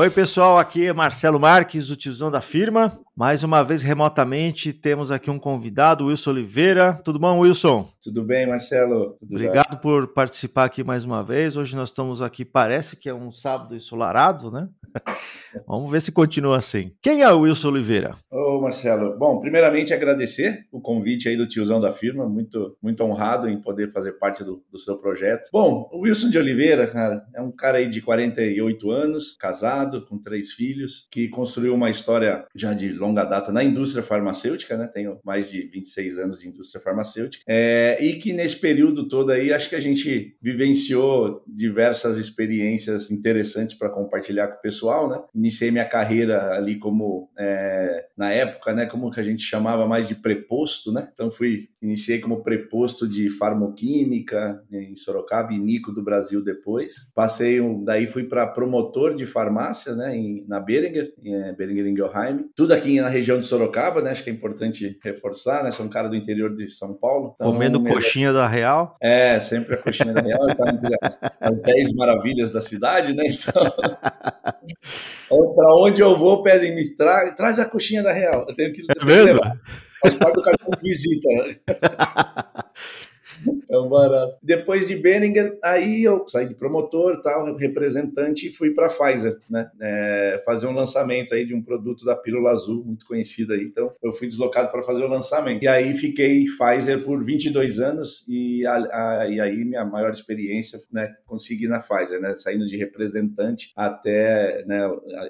Oi, pessoal, aqui é Marcelo Marques, o tiozão da firma. Mais uma vez, remotamente, temos aqui um convidado, Wilson Oliveira. Tudo bom, Wilson? Tudo bem, Marcelo? Tudo Obrigado bem? por participar aqui mais uma vez. Hoje nós estamos aqui, parece que é um sábado ensolarado, né? Vamos ver se continua assim. Quem é o Wilson Oliveira? Ô, Marcelo. Bom, primeiramente agradecer o convite aí do tiozão da firma. Muito, muito honrado em poder fazer parte do, do seu projeto. Bom, o Wilson de Oliveira, cara, é um cara aí de 48 anos, casado, com três filhos, que construiu uma história já de longa data na indústria farmacêutica, né? Tenho mais de 26 anos de indústria farmacêutica. É, e que nesse período todo aí, acho que a gente vivenciou diversas experiências interessantes para compartilhar com o pessoal, né? iniciei minha carreira ali como é, na época, né, como que a gente chamava mais de preposto, né? Então fui iniciei como preposto de farmoquímica em Sorocaba e Nico do Brasil depois. Passei um, daí fui para promotor de farmácia, né, em, na Beringer, em é, Beringer Ingelheim. Tudo aqui na região de Sorocaba, né? Acho que é importante reforçar, né? Sou um cara do interior de São Paulo. Então, Comendo coxinha da Real? É, sempre a coxinha da Real, tá entre as, as 10 maravilhas da cidade, né? Então para onde eu vou, pedem me tra traz a coxinha da Real. Eu tenho que é mesmo? Faz parte do cartão de visita. É um barato. Depois de Benninger, aí eu saí de promotor, tal, representante e fui para a Pfizer, né? É, fazer um lançamento aí de um produto da Pílula Azul, muito conhecido aí. Então, eu fui deslocado para fazer o lançamento. E aí fiquei Pfizer por 22 anos e, a, a, e aí minha maior experiência, né? Consegui na Pfizer, né? Saindo de representante até né,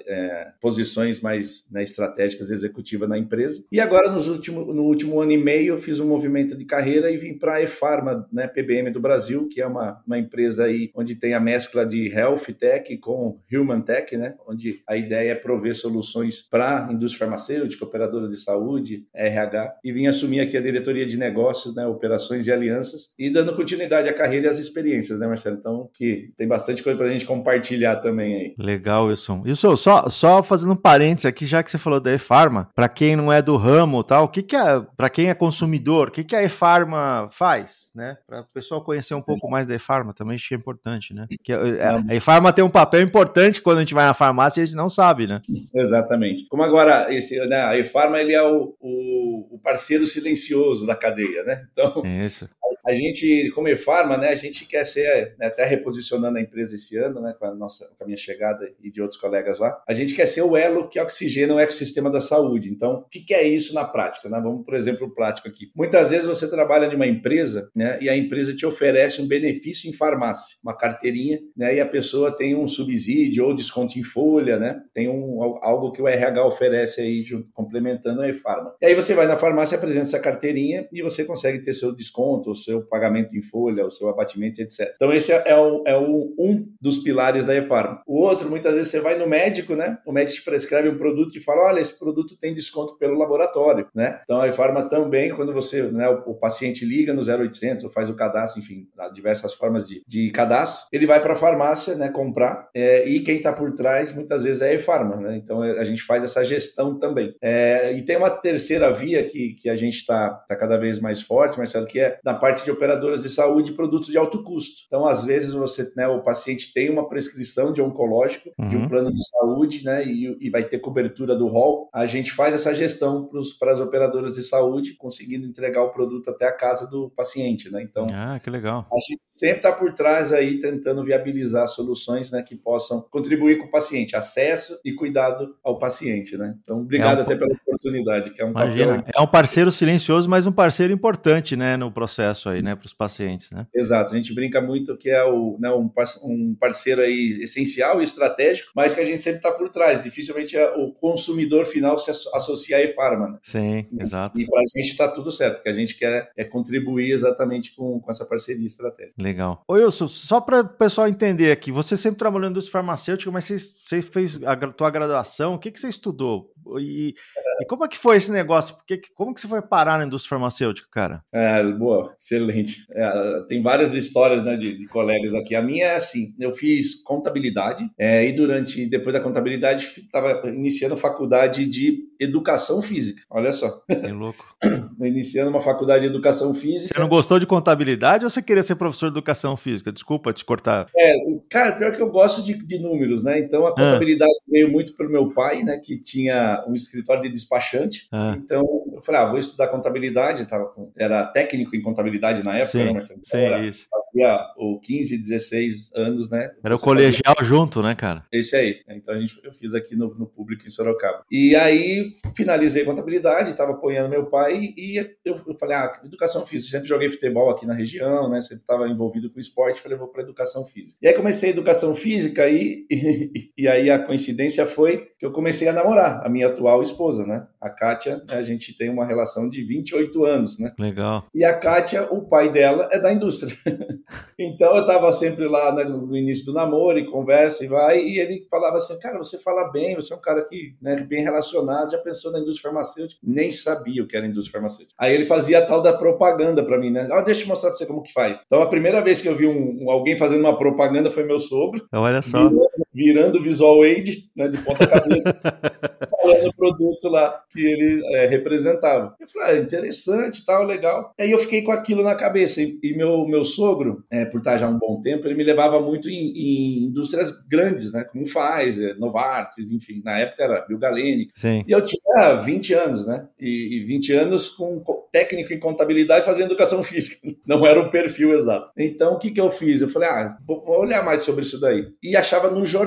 é, posições mais né, estratégicas executivas na empresa. E agora, nos último, no último ano e meio, eu fiz um movimento de carreira e vim para a EFAR, Pharma, né, PBM do Brasil, que é uma, uma empresa aí onde tem a mescla de Health Tech com Human Tech, né, onde a ideia é prover soluções para a indústria farmacêutica, operadoras de saúde, RH, e vim assumir aqui a diretoria de negócios, né, operações e alianças, e dando continuidade à carreira e às experiências, né, Marcelo? Então, que tem bastante coisa para a gente compartilhar também aí. Legal, Wilson. Wilson, só, só fazendo um parênteses aqui, já que você falou da E-Pharma, para quem não é do ramo tal, o que, que é, para quem é consumidor, o que, que a E-Pharma faz? né? Para o pessoal conhecer um pouco mais da E-Pharma também, acho que é importante, né? Que a, a E-Pharma tem um papel importante quando a gente vai na farmácia e a gente não sabe, né? Exatamente. Como agora, esse, né, a E-Pharma ele é o, o, o, parceiro silencioso da cadeia, né? Então, Isso a gente, como E-Pharma, né, a gente quer ser, né, até reposicionando a empresa esse ano, né, com a, nossa, com a minha chegada e de outros colegas lá, a gente quer ser o elo que oxigena o ecossistema da saúde. Então, o que, que é isso na prática? Né? Vamos, por exemplo, prático aqui. Muitas vezes você trabalha em uma empresa né, e a empresa te oferece um benefício em farmácia, uma carteirinha, né, e a pessoa tem um subsídio ou desconto em folha, né, tem um, algo que o RH oferece aí, complementando a E-Pharma. E aí você vai na farmácia, apresenta essa carteirinha e você consegue ter seu desconto, seu seu pagamento em folha, o seu abatimento, etc. Então, esse é, o, é o, um dos pilares da e-farma. O outro, muitas vezes você vai no médico, né? O médico te prescreve um produto e fala: olha, esse produto tem desconto pelo laboratório, né? Então, a e-farma também, quando você, né, o, o, paciente liga no 0800 ou faz o cadastro, enfim, diversas formas de, de cadastro, ele vai para a farmácia, né, comprar, é, e quem está por trás, muitas vezes, é a e-farma, né? Então, é, a gente faz essa gestão também. É, e tem uma terceira via que, que a gente está tá cada vez mais forte, Marcelo, que é na parte de operadoras de saúde produtos de alto custo. Então, às vezes, você, né, o paciente tem uma prescrição de oncológico, uhum. de um uhum. plano de saúde, né, e, e, vai ter cobertura do rol. A gente faz essa gestão para as operadoras de saúde, conseguindo entregar o produto até a casa do paciente, né? Então, ah, que legal. A gente sempre está por trás aí tentando viabilizar soluções, né, que possam contribuir com o paciente, acesso e cuidado ao paciente, né? Então, obrigado é um... até pela oportunidade, que é um Imagina, papel... é um parceiro silencioso, mas um parceiro importante, né, no processo aí, né, para os pacientes, né? Exato, a gente brinca muito que é o, né, um parceiro aí essencial e estratégico, mas que a gente sempre está por trás, dificilmente é o consumidor final se associa a e-pharma, né? Sim, exato. E para a gente está tudo certo, que a gente quer é contribuir exatamente com, com essa parceria estratégica. Legal. Oi, Wilson, só para o pessoal entender aqui, você sempre trabalhou no indústria farmacêutica, mas você, você fez a tua graduação, o que, que você estudou? E, E como é que foi esse negócio? Porque, como que você foi parar na indústria farmacêutica, cara? É, boa, excelente. É, tem várias histórias né, de, de, colegas aqui. A minha é assim: eu fiz contabilidade é, e durante, depois da contabilidade, estava iniciando a faculdade de educação física. Olha só. Que louco. iniciando uma faculdade de educação física. Você não gostou de contabilidade ou você queria ser professor de educação física? Desculpa te cortar. É, cara, pior que eu gosto de, de números, né? Então a ah. contabilidade ah. veio muito pelo meu pai, né? Que tinha um escritório de despachante. Ah. Então eu falei, ah, vou estudar contabilidade. Tava era técnico em contabilidade na época, sim, né, Marcelo? Sim, era, isso. Fazia o 15, 16 anos, né? Era o colegial fazia... junto, né, cara? Esse aí. Então a gente, eu fiz aqui no, no público em Sorocaba. E aí finalizei contabilidade, estava apoiando meu pai e eu, eu falei, ah, educação física. Sempre joguei futebol aqui na região, né? Sempre estava envolvido com esporte. Falei, vou para educação física. E aí comecei educação física e, e, e aí a coincidência foi que eu comecei a namorar a minha atual esposa, né? A Kátia, né? a gente tem uma relação de 28 anos, né? Legal. E a Kátia, o pai dela é da indústria. então eu estava sempre lá né, no início do namoro e conversa e vai, e ele falava assim, cara, você fala bem, você é um cara que, né, bem relacionado, já pensou na indústria farmacêutica? Nem sabia o que era indústria farmacêutica. Aí ele fazia a tal da propaganda para mim, né? Ah, deixa eu mostrar para você como que faz. Então a primeira vez que eu vi um, um, alguém fazendo uma propaganda foi meu sogro. Olha só. Virando, virando visual aid, né, de ponta cabeça, falando o produto lá que ele é, representava. Eu falei, ah, interessante, tal, legal. Aí eu fiquei com aquilo na cabeça. E, e meu, meu sogro, é, por estar já um bom tempo, ele me levava muito em, em indústrias grandes, né? Como Pfizer, Novartis, enfim. Na época era Bill Galenic. Sim. E eu tinha 20 anos, né? E, e 20 anos com técnico em contabilidade fazendo educação física. Não era o perfil exato. Então, o que, que eu fiz? Eu falei, ah, vou, vou olhar mais sobre isso daí. E achava no jornal,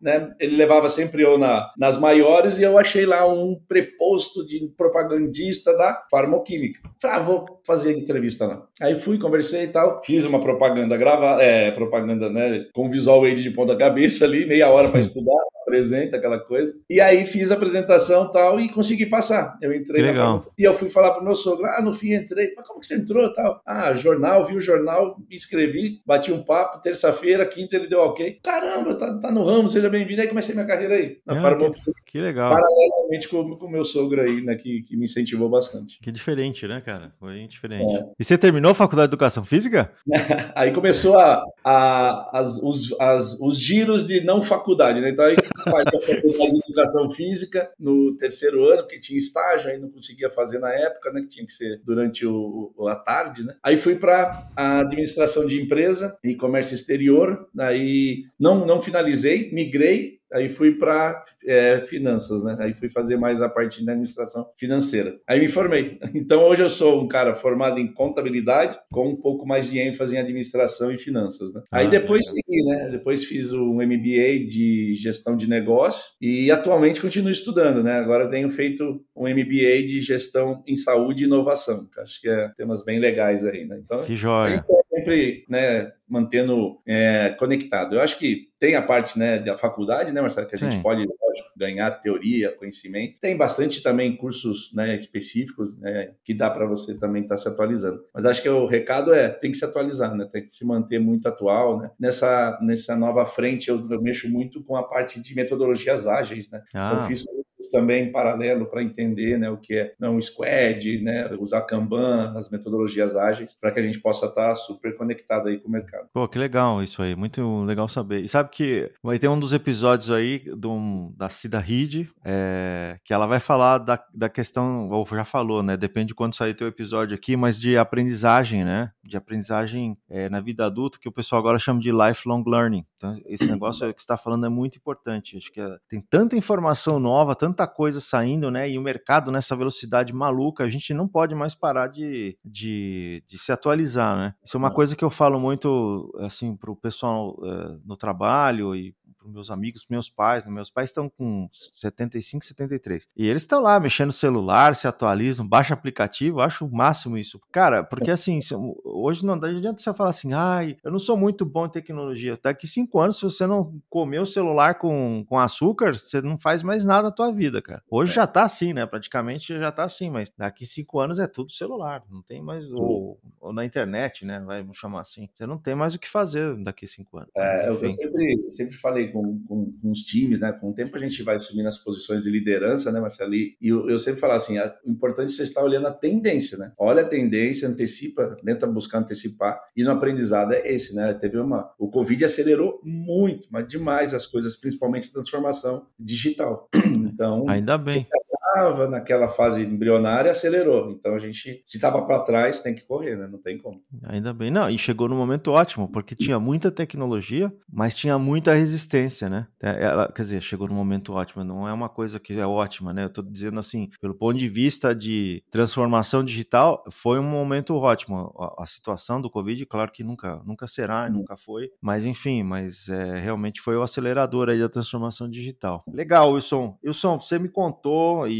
né? Ele levava sempre eu na, nas maiores e eu achei lá um preposto de propagandista da farmoquímica. Falei, ah, vou fazer entrevista lá. Aí fui, conversei e tal, fiz uma propaganda gravada, é, propaganda, né, com visual aid de ponta cabeça ali, meia hora para estudar apresenta aquela coisa. E aí fiz a apresentação tal e consegui passar. Eu entrei que na e eu fui falar pro meu sogro, ah, no fim entrei. Mas como que você entrou tal? Ah, jornal, vi o jornal, me inscrevi, bati um papo, terça-feira, quinta ele deu ok. Caramba, tá, tá no ramo, seja bem-vindo. Aí comecei minha carreira aí, na ah, que, que, legal. Paralelamente com o meu sogro aí, né, que, que me incentivou bastante. Que diferente, né, cara? Foi diferente. É. E você terminou a faculdade de educação física? aí começou a, a, as, os, as, os giros de não faculdade, né? Então aí faculdade de educação física no terceiro ano, que tinha estágio, aí não conseguia fazer na época, né? Que tinha que ser durante o, o a tarde, né? Aí fui para a administração de empresa e comércio exterior, aí não, não finalizei, migrei Aí fui para é, finanças, né? Aí fui fazer mais a parte da administração financeira. Aí me formei. Então hoje eu sou um cara formado em contabilidade com um pouco mais de ênfase em administração e finanças, né? Aí ah, depois é. segui, né? Depois fiz um MBA de gestão de negócio e atualmente continuo estudando, né? Agora eu tenho feito um MBA de gestão em saúde e inovação. Acho que é temas bem legais aí, né? Então, que joia. a gente sempre, né, mantendo é, conectado. Eu acho que tem a parte né, da faculdade, né, Marcelo, que a gente Sim. pode, lógico, ganhar teoria, conhecimento. Tem bastante também cursos né, específicos né, que dá para você também estar tá se atualizando. Mas acho que o recado é, tem que se atualizar, né, tem que se manter muito atual. Né? Nessa, nessa nova frente, eu, eu mexo muito com a parte de metodologias ágeis. Né? Ah. Eu fiz também em paralelo para entender né, o que é não, squad, né, usar Kanban, as metodologias ágeis, para que a gente possa estar tá super conectado aí com o mercado. Pô, que legal isso aí, muito legal saber. E sabe que vai ter um dos episódios aí do, da Cida Reed, é, que ela vai falar da, da questão, ou já falou, né, depende de quando sair teu episódio aqui, mas de aprendizagem, né, de aprendizagem é, na vida adulta, que o pessoal agora chama de lifelong learning. Então, esse negócio que você está falando é muito importante. Acho que é, tem tanta informação nova, tanto tanta coisa saindo, né? E o mercado nessa velocidade maluca, a gente não pode mais parar de, de, de se atualizar, né? Isso é uma coisa que eu falo muito, assim, para o pessoal uh, no trabalho e para meus amigos, meus pais, né? meus pais estão com 75, 73. E eles estão lá mexendo no celular, se atualizam, baixa aplicativo, acho o máximo isso. Cara, porque assim, hoje não adianta você falar assim, ai, eu não sou muito bom em tecnologia. Daqui cinco anos, se você não comer o celular com, com açúcar, você não faz mais nada na tua vida, cara. Hoje é. já tá assim, né? Praticamente já tá assim, mas daqui cinco anos é tudo celular, não tem mais, ou, ou na internet, né? Vai chamar assim. Você não tem mais o que fazer daqui cinco anos. É, eu sempre, sempre falei com com, com, com, os times, né? Com o tempo a gente vai assumindo as posições de liderança, né, Marcelo? E eu, eu sempre falo assim, o importante é você estar olhando a tendência, né? Olha a tendência, antecipa, tenta buscar antecipar. E no aprendizado é esse, né? Teve uma... O Covid acelerou muito, mas demais as coisas, principalmente a transformação digital. Então... Ainda bem estava naquela fase embrionária, acelerou. Então a gente, se estava para trás, tem que correr, né? Não tem como. Ainda bem, não. E chegou no momento ótimo, porque tinha muita tecnologia, mas tinha muita resistência, né? É, ela, quer dizer, chegou no momento ótimo. Não é uma coisa que é ótima, né? Eu estou dizendo assim, pelo ponto de vista de transformação digital, foi um momento ótimo. A, a situação do Covid, claro que nunca, nunca será, nunca foi. Mas enfim, mas é, realmente foi o acelerador aí da transformação digital. Legal, Wilson. Wilson, você me contou e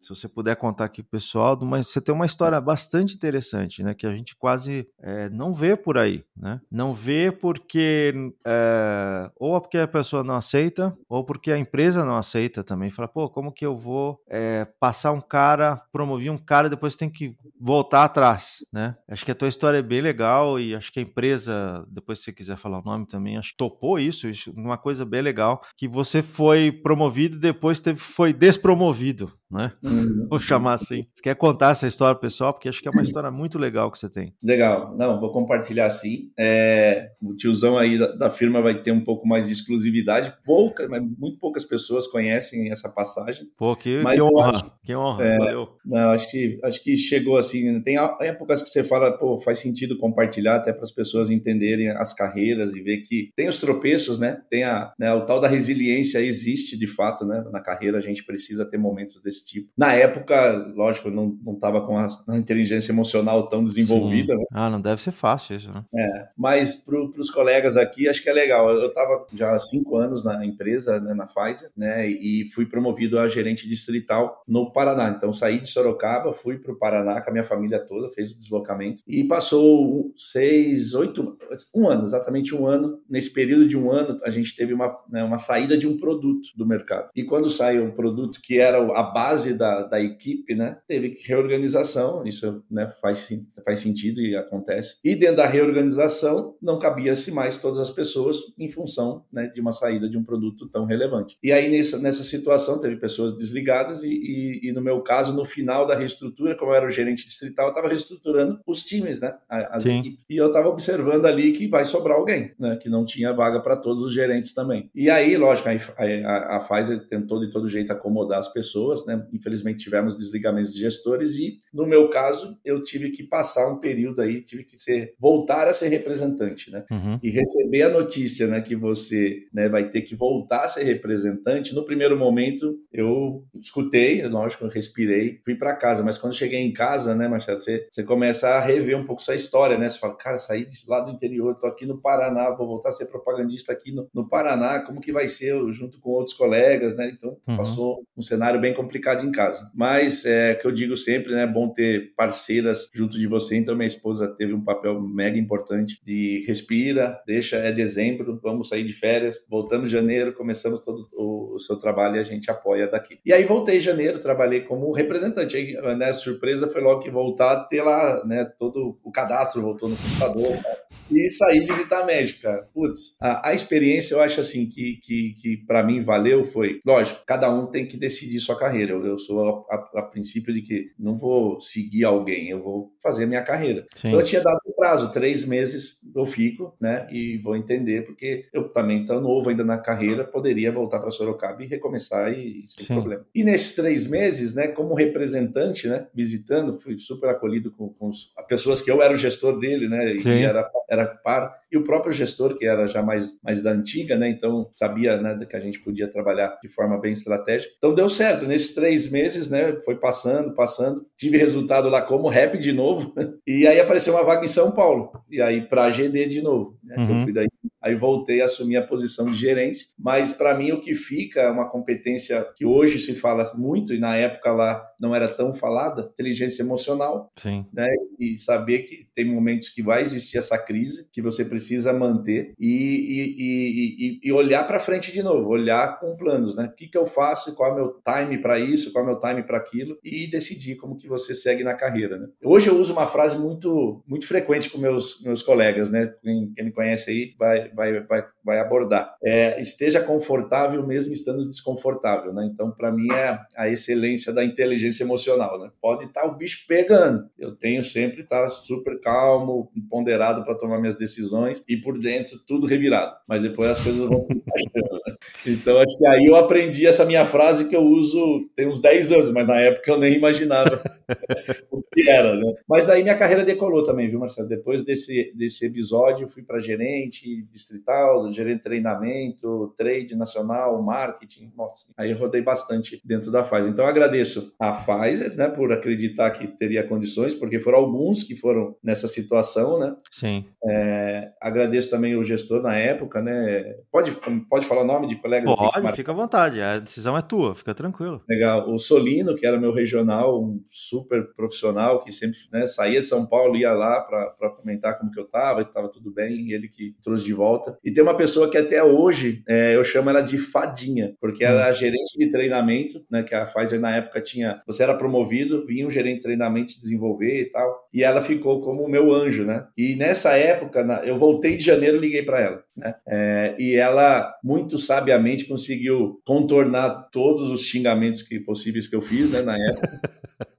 se você puder contar aqui pro pessoal, mas você tem uma história bastante interessante, né? Que a gente quase é, não vê por aí, né? Não vê porque é, ou porque a pessoa não aceita, ou porque a empresa não aceita também. Fala, pô, como que eu vou é, passar um cara, promover um cara e depois tem que voltar atrás, né? Acho que a tua história é bem legal e acho que a empresa, depois se você quiser falar o nome também, acho que topou isso, isso uma coisa bem legal, que você foi promovido e depois teve, foi despromovido, né? Uhum. Vou chamar assim. Você quer contar essa história pessoal? Porque acho que é uma história muito legal que você tem. Legal. Não, vou compartilhar assim. É, o tiozão aí da, da, firma vai ter um pouco mais de exclusividade. Poucas, mas muito poucas pessoas conhecem essa passagem. Pô, que, mas que honra. Acho, que honra. É, Valeu. Não, acho que, acho que chegou assim. Tem épocas que você fala, pô, faz sentido compartilhar até para as pessoas entenderem as carreiras e ver que tem os tropeços, né? Tem a, né, o tal da resiliência existe de fato, né? Na carreira a gente precisa ter momentos desse tipo. Na época, lógico, não estava com a, a, inteligência emocional tão desenvolvida. Né? Ah, não deve ser fácil isso, né? É, mas para os colegas aqui, acho que é legal. Eu estava já há cinco anos na empresa, né, na Pfizer, né, e fui promovido a gerente distrital no Paraná. Então, saí de Sorocaba, fui para o Paraná com a minha família toda, fez o deslocamento e passou seis, oito, um ano, exatamente um ano. Nesse período de um ano, a gente teve uma, né, uma saída de um produto do mercado. E quando sai um produto que era a base da, da equipe, né, teve reorganização, isso né, faz, faz sentido e acontece. E dentro da reorganização, não cabia-se mais todas as pessoas em função né, de uma saída de um produto tão relevante. E aí, nessa, nessa situação, teve pessoas desligadas e, e, e no meu caso, no final da reestrutura, como eu era o gerente distrital, eu estava reestruturando os times, né, as Sim. equipes. E eu estava observando ali que vai sobrar alguém, né, que não tinha vaga para todos os gerentes também. E aí, lógico, a, a, a Pfizer tentou de todo jeito acomodar as pessoas, né, infelizmente tivemos desligamentos de gestores e, no meu caso, eu tive que passar um período aí, tive que ser, voltar a ser representante, né? Uhum. E receber a notícia, né, que você né, vai ter que voltar a ser representante, no primeiro momento eu escutei, lógico, eu respirei, fui para casa, mas quando cheguei em casa, né, Marcelo, você, você começa a rever um pouco sua história, né? Você fala, cara, saí desse lado do interior, tô aqui no Paraná, vou voltar a ser propagandista aqui no, no Paraná, como que vai ser junto com outros colegas, né? Então, uhum. passou um cenário bem complicado em casa. Mas é que eu digo sempre, né? É bom ter parceiras junto de você. Então, minha esposa teve um papel mega importante de respira, deixa, é dezembro, vamos sair de férias, voltamos em janeiro, começamos todo o, o seu trabalho e a gente apoia daqui. E aí voltei em janeiro, trabalhei como representante. Aí, né, surpresa foi logo que voltar ter lá, né? Todo o cadastro voltou no computador. Né, e sair visitar a médica. Putz, a, a, experiência eu acho assim que, que, que para mim valeu foi, lógico, cada um tem que decidir sua carreira. Eu, eu sou a, a, a, princípio de que não vou seguir alguém, eu vou fazer a minha carreira. Sim. Eu tinha dado um prazo, três meses eu fico, né? E vou entender, porque eu também tô novo ainda na carreira, poderia voltar para Sorocaba e recomeçar e, sem Sim. problema. E nesses três meses, né, como representante, né, visitando, fui super acolhido com, com as pessoas que eu era o gestor dele, né? E era, era par e o próprio gestor, que era já mais, mais da antiga, né? Então sabia né, que a gente podia trabalhar de forma bem estratégica. Então deu certo. Nesses três meses, né? Foi passando, passando. Tive resultado lá como rap de novo. e aí apareceu uma vaga em São Paulo. E aí para a GD de novo. Né, uhum. eu fui daí Aí voltei a assumir a posição de gerência, mas para mim o que fica é uma competência que hoje se fala muito e na época lá não era tão falada, inteligência emocional, Sim. né? E saber que tem momentos que vai existir essa crise que você precisa manter e, e, e, e olhar para frente de novo, olhar com planos, né? O que, que eu faço, qual é o meu time para isso, qual é o meu time para aquilo e decidir como que você segue na carreira, né? Hoje eu uso uma frase muito muito frequente com meus meus colegas, né? Quem, quem me conhece aí vai vai, vai, vai abordar. É, esteja confortável mesmo estando desconfortável, né? Então, para mim, é a excelência da inteligência emocional, né? Pode estar tá o bicho pegando. Eu tenho sempre estar tá super calmo, ponderado para tomar minhas decisões e por dentro tudo revirado. Mas depois as coisas vão se encaixando, né? Então, acho que aí eu aprendi essa minha frase que eu uso tem uns 10 anos, mas na época eu nem imaginava o que era, né? Mas daí minha carreira decolou também, viu, Marcelo? Depois desse, desse episódio, fui para gerente distrital, gerente de treinamento, trade nacional, marketing. Nossa, aí eu rodei bastante dentro da Pfizer. Então, agradeço a Pfizer, né, por acreditar que teria condições, porque foram alguns que foram nessa situação, né? Sim. É, agradeço também o gestor na época, né? Pode, pode falar o nome de colega? Pode, fica à vontade. A decisão é tua, fica tranquilo. Legal. O Solino, que era meu regional, um super profissional, que sempre né, saía de São Paulo, ia lá para comentar como que eu estava, estava tudo bem, ele que trouxe de volta. E tem uma pessoa que até hoje é, eu chamo ela de Fadinha, porque ela era hum. gerente de treinamento, né, que a Pfizer na época tinha, você era promovido, vinha um gerente de treinamento desenvolver e tal, e ela ficou como o meu anjo, né? E nessa época, na, eu voltei de janeiro liguei para ela, né? É, e ela muito sabiamente conseguiu contornar todos os xingamentos que possíveis que eu fiz, né, na época.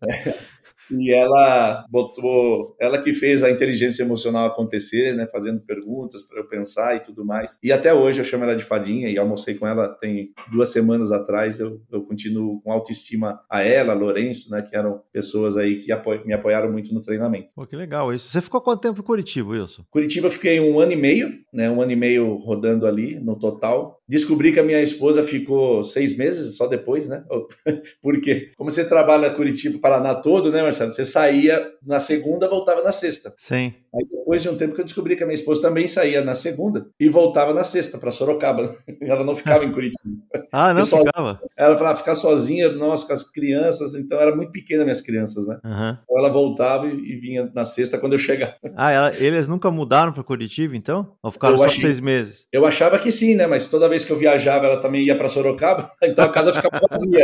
e ela botou, ela que fez a inteligência emocional acontecer, né, fazendo perguntas para eu pensar e tudo mais. E até hoje eu chamo ela de fadinha e almocei com ela tem duas semanas atrás. Eu, eu continuo com autoestima a ela, a Lourenço, né, que eram pessoas aí que apo me apoiaram muito no treinamento. Pô, que legal isso. Você ficou quanto tempo em Curitiba, Wilson? Curitiba eu fiquei um ano e meio, né, um ano e meio rodando ali no total. Descobri que a minha esposa ficou seis meses só depois, né? Porque como você trabalha Curitiba, Paraná todo, né, Marcelo? Você saía na segunda, voltava na sexta. Sim. Aí depois de um tempo que eu descobri que a minha esposa também saía na segunda e voltava na sexta para Sorocaba. Ela não ficava em Curitiba. ah, não ficava? Ela falava ficar sozinha, nossa, com as crianças. Então era muito pequena minhas crianças, né? Uhum. Então ela voltava e, e, vinha na sexta quando eu chegava. Ah, ela, eles nunca mudaram para Curitiba, então? Ou ficaram eu só achei, seis meses? Eu achava que sim, né? Mas toda vez vez que eu viajava, ela também ia para Sorocaba, então a casa ficava vazia.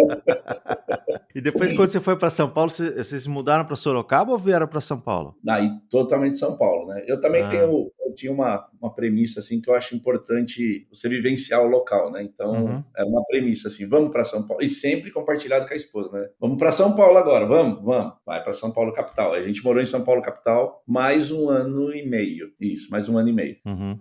e depois, quando você foi para São Paulo, vocês mudaram para Sorocaba ou vieram para São Paulo? Aí, totalmente São Paulo, né? Eu também ah. tenho, eu tinha uma, uma premissa assim que eu acho importante você vivenciar o local, né? Então, uhum. é uma premissa assim, vamos para São Paulo e sempre compartilhado com a esposa, né? Vamos para São Paulo agora, vamos, vamos. Vai para São Paulo capital. A gente morou em São Paulo capital mais um ano e meio, isso, mais um ano e meio. Uhum.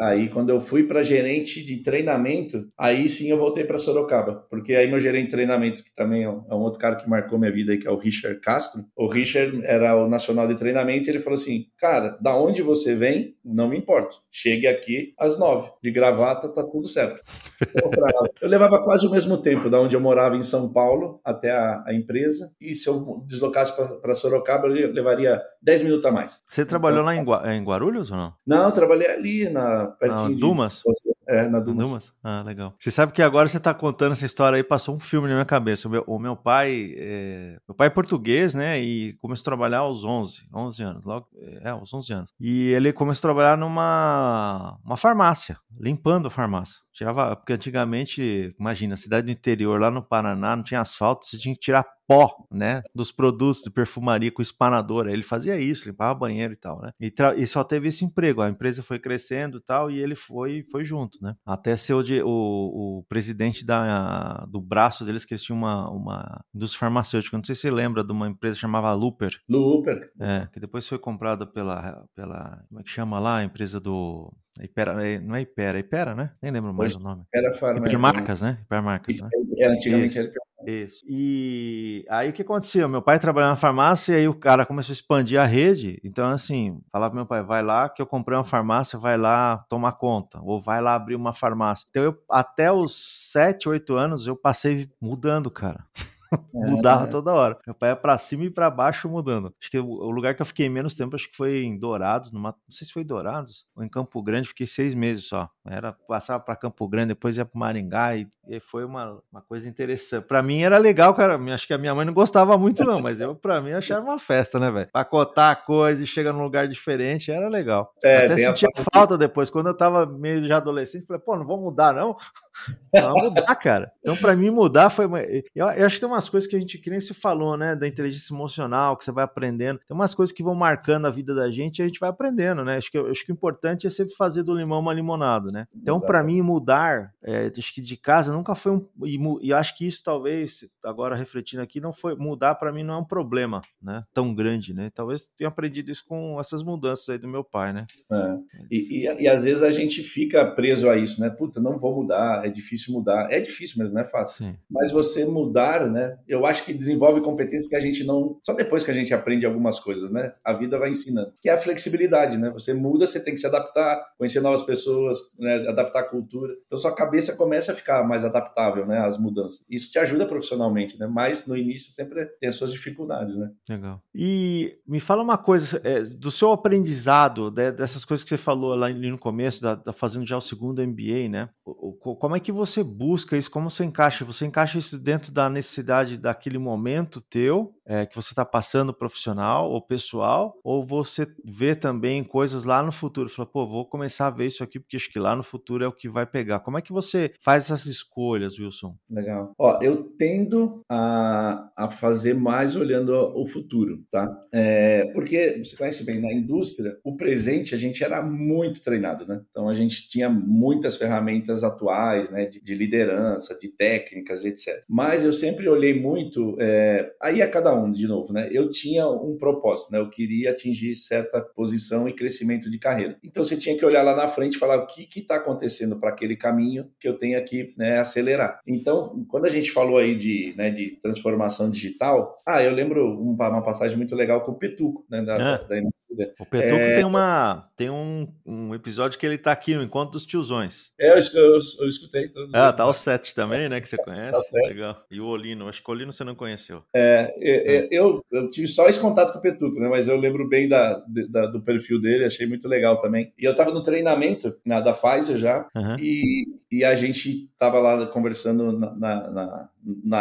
Aí, quando eu fui para gerente de treinamento, aí sim eu voltei para Sorocaba, porque aí meu gerente de treinamento, que também é um, é outro cara que marcou minha vida aí, que é o Richard Castro. O Richard era o nacional de treinamento e ele falou assim: Cara, da onde você vem, não me importa. Chegue aqui às nove, de gravata, tá tudo certo. eu levava quase o mesmo tempo da onde eu morava em São Paulo até a, a empresa, e se eu deslocasse para Sorocaba, eu levaria dez minutos a mais. Você trabalhou então, lá em, Guarulhos ou não? Não, eu trabalhei ali na pertinho na Dumas? De é, na Dumas. Dumas. Ah, legal. Você sabe que agora você está contando essa história aí, passou um filme na minha cabeça. O meu, o meu pai, é, meu pai é português, né, e começou a trabalhar aos 11, 11 anos, logo, é, aos 11 anos. E ele começou a trabalhar numa uma farmácia, limpando a farmácia. Tirava, porque antigamente, imagina, cidade do interior, lá no Paraná, não tinha asfalto, você tinha que tirar pó, né, dos produtos de perfumaria com espanador. Aí ele fazia isso, limpava banheiro e tal, né? E, e, só teve esse emprego. A empresa foi crescendo e tal, e ele foi, foi junto, né? Até ser o, o, o presidente da, do braço deles, que eles tinham uma, uma indústria farmacêutica. Não sei se você lembra de uma empresa que chamava Looper. Looper. É, que depois foi comprada pela, pela. Como é que chama lá? A empresa do. Hipera, é, não é Hipera, é Hipera, né? Nem lembro mais o nome. Era Farma. Hipermarcas, né? Hipermarcas, né? É, antigamente era isso. E aí o que aconteceu? Meu pai trabalhava na farmácia e aí o cara começou a expandir a rede. Então, assim, falava pro meu pai, vai lá que eu comprei uma farmácia, vai lá tomar conta. Ou vai lá abrir uma farmácia. Então, eu, até os 7, 8 anos, eu passei mudando, cara. Mudava é. toda hora. Meu pai ia pra cima e pra baixo mudando. Acho que o, lugar que eu fiquei menos tempo, acho que foi em Dourados, numa, não sei se foi Dourados ou em Campo Grande, fiquei seis meses só. Era, passava pra Campo Grande, depois ia pro Maringá e, e foi uma, uma coisa interessante. Pra mim era legal, cara. Acho que a minha mãe não gostava muito, não, mas eu, pra mim, achava uma festa, né, velho? Pacotar coisa e chegar num lugar diferente era legal. É, Até sentia falta depois, quando eu tava meio já adolescente, falei, pô, não vou mudar, não? Não mudar, cara. Então, pra mim, mudar foi. Eu, eu acho que tem uma umas coisas que a gente, que nem se falou, né? Da inteligência emocional, que você vai aprendendo. Tem umas coisas que vão marcando a vida da gente e a gente vai aprendendo, né? Acho que, acho que o importante é sempre fazer do limão uma limonada, né? Então, para mim, mudar, é, acho que de casa nunca foi um. E, e acho que isso talvez, agora refletindo aqui, não foi. Mudar para mim não é um problema, né? Tão grande, né? Talvez tenha aprendido isso com essas mudanças aí do meu pai, né? É. E, e, e, às vezes a gente fica preso a isso, né? Puta, não vou mudar, é difícil mudar. É difícil mesmo, não é fácil. Sim. Mas você mudar, né? Eu acho que desenvolve competências que a gente não. Só depois que a gente aprende algumas coisas, né? A vida vai ensinando. Que é a flexibilidade, né? Você muda, você tem que se adaptar, conhecer novas pessoas, né? adaptar a cultura. Então sua cabeça começa a ficar mais adaptável, né? Às mudanças. Isso te ajuda profissionalmente, né? Mas no início sempre tem as suas dificuldades, né? Legal. E me fala uma coisa, é, do seu aprendizado, né, dessas coisas que você falou lá no começo, da, da fazendo já o segundo MBA, né? Como é que você busca isso? Como você encaixa? Você encaixa isso dentro da necessidade daquele momento teu, é, que você está passando profissional ou pessoal, ou você vê também coisas lá no futuro? Fala, pô, vou começar a ver isso aqui, porque acho que lá no futuro é o que vai pegar. Como é que você faz essas escolhas, Wilson? Legal. Ó, eu tendo a, a fazer mais olhando o futuro, tá? É, porque você conhece bem, na indústria, o presente a gente era muito treinado, né? Então a gente tinha muitas ferramentas atuais, né? De, de liderança, de técnicas, etc. Mas eu sempre olhei muito, é, aí a cada um, de novo, né? Eu tinha um propósito, né? Eu queria atingir certa posição e crescimento de carreira. Então você tinha que olhar lá na frente e falar o que está acontecendo para aquele caminho que eu tenho aqui, né? Acelerar. Então, quando a gente falou aí de, né, de transformação digital, ah, eu lembro uma, passagem muito legal com o Petuco, né? Da, é. da o Petuco é... tem, uma, tem um, um episódio que ele está aqui no Encontro dos Tiozões. É, eu, eu, eu escutei todos. Ah, tá o Sete também, né? Que você conhece. Tá Legal. E o Olino, acho que o Olino você não conheceu. É, é, é, eu, eu tive só esse contato com o Petuco, né? Mas eu lembro bem da, da do perfil dele, achei muito legal também. E eu estava no treinamento né, da Pfizer já, uhum. e, e a gente estava lá conversando na, na, na,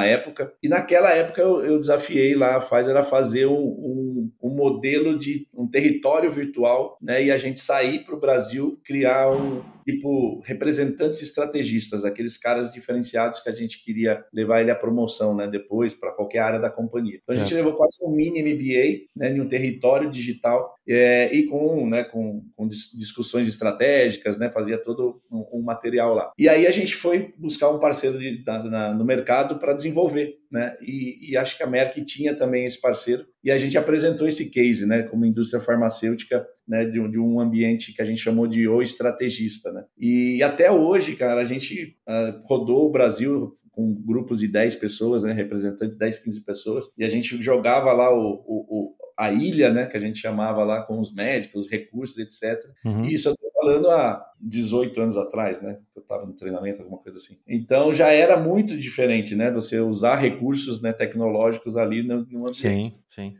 época. E naquela época eu, eu desafiei lá a Pfizer a fazer um, um, um, modelo de um território virtual, né? E a gente sair para o Brasil, criar um tipo representantes estrategistas, aqueles caras diferenciados que a gente queria levar ele à promoção, né? Depois para qualquer área da companhia. Então a gente é. levou quase um mini MBA, né? Em um território digital é, e com, né? Com, com, discussões estratégicas, né? Fazia todo um, um, material lá. E aí a gente foi buscar um parceiro de, na, no mercado para desenvolver, né? E, e acho que a Merck tinha também esse parceiro e a gente apresentou esse case, né, como indústria farmacêutica, né, de, de um ambiente que a gente chamou de o estrategista, né. E até hoje, cara, a gente uh, rodou o Brasil com grupos de 10 pessoas, né, representantes de 10, 15 pessoas, e a gente jogava lá o, o, o a ilha, né, que a gente chamava lá com os médicos, os recursos, etc. Uhum. E isso eu estou falando há 18 anos atrás, né? Eu estava no treinamento, alguma coisa assim. Então já era muito diferente, né? Você usar recursos né, tecnológicos ali no, no ambiente. Sim, sim.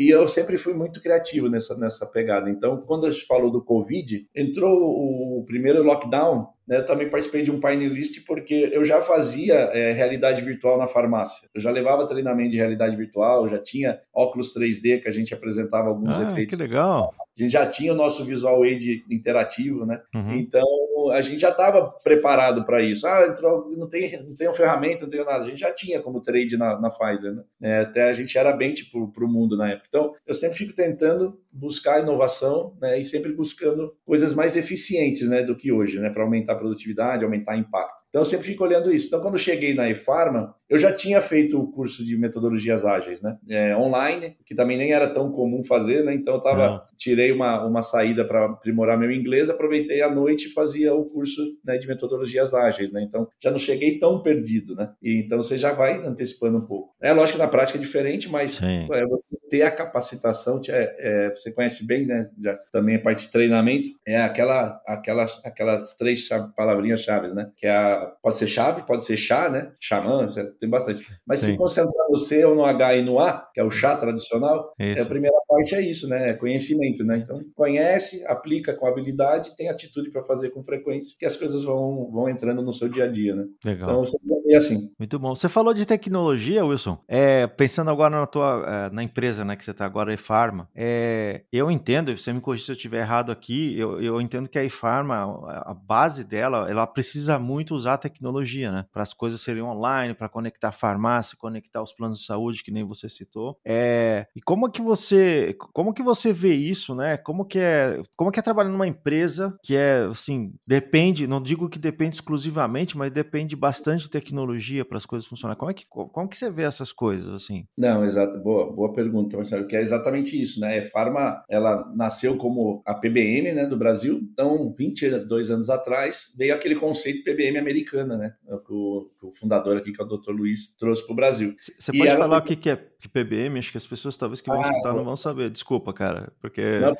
E, eu sempre fui muito criativo nessa, nessa pegada. Então, quando a gente falou do Covid, entrou o primeiro lockdown, né, eu também participei de um painelist porque eu já fazia é, realidade virtual na farmácia. Eu já levava treinamento de realidade virtual, já tinha óculos 3D que a gente apresentava alguns ah, efeitos. Que legal! A gente já tinha o nosso Visual Aid interativo, né? Uhum. Então a gente já estava preparado para isso. Ah, entrou, não tem, não tem uma ferramenta, não tem nada. A gente já tinha como trade na, na Pfizer, né? É, até a gente era bem tipo para o mundo na época. Então eu sempre fico tentando buscar inovação, né? E sempre buscando coisas mais eficientes, né? Do que hoje, né? Para aumentar a produtividade, aumentar impacto. Então eu sempre fico olhando isso. Então quando eu cheguei na eFarma, eu já tinha feito o curso de metodologias ágeis, né? É, online, que também nem era tão comum fazer, né? Então eu tava, tirei uma, uma saída para aprimorar meu inglês, aproveitei a noite e fazia o curso né, de metodologias ágeis, né? Então já não cheguei tão perdido, né? E, então você já vai antecipando um pouco. É lógico que na prática é diferente, mas é, você ter a capacitação, é, é, você conhece bem, né? Já, também a parte de treinamento, é aquela, aquela, aquelas três palavrinhas chaves, né? Que é a pode ser chave, pode ser chá, né? Xamã, tem bastante. Mas Sim. se concentrar no C ou no H e no A, que é o chá tradicional, é a primeira parte é isso, né? É conhecimento, né? Então, conhece, aplica com habilidade, tem atitude para fazer com frequência, que as coisas vão, vão entrando no seu dia a dia, né? Legal. Então, você é assim. Muito bom. Você falou de tecnologia, Wilson. É, pensando agora na tua é, na empresa, né, que você está agora, a eFarma, é, eu entendo, você me corrija se eu estiver errado aqui, eu, eu entendo que a eFarma, a base dela, ela precisa muito usar usar a tecnologia, né? Para as coisas serem online, para conectar a farmácia, conectar os planos de saúde, que nem você citou. É, e como é que você, como que você vê isso, né? Como que é, como que é trabalhar numa empresa que é, assim, depende, não digo que depende exclusivamente, mas depende bastante de tecnologia para as coisas funcionarem. Como é que, como que você vê essas coisas, assim? Não, exato, boa, boa pergunta, Marcelo, que é exatamente isso, né? A Farma, ela nasceu como a PBM, né, do Brasil, então 22 anos atrás veio aquele conceito PBM americana, né? Que o, que o fundador aqui, que é o Dr. Luiz, trouxe para o Brasil. Você pode falar o que é PBM? Acho que as pessoas talvez que vão ah, escutar não vão saber. Desculpa, cara, porque... Não,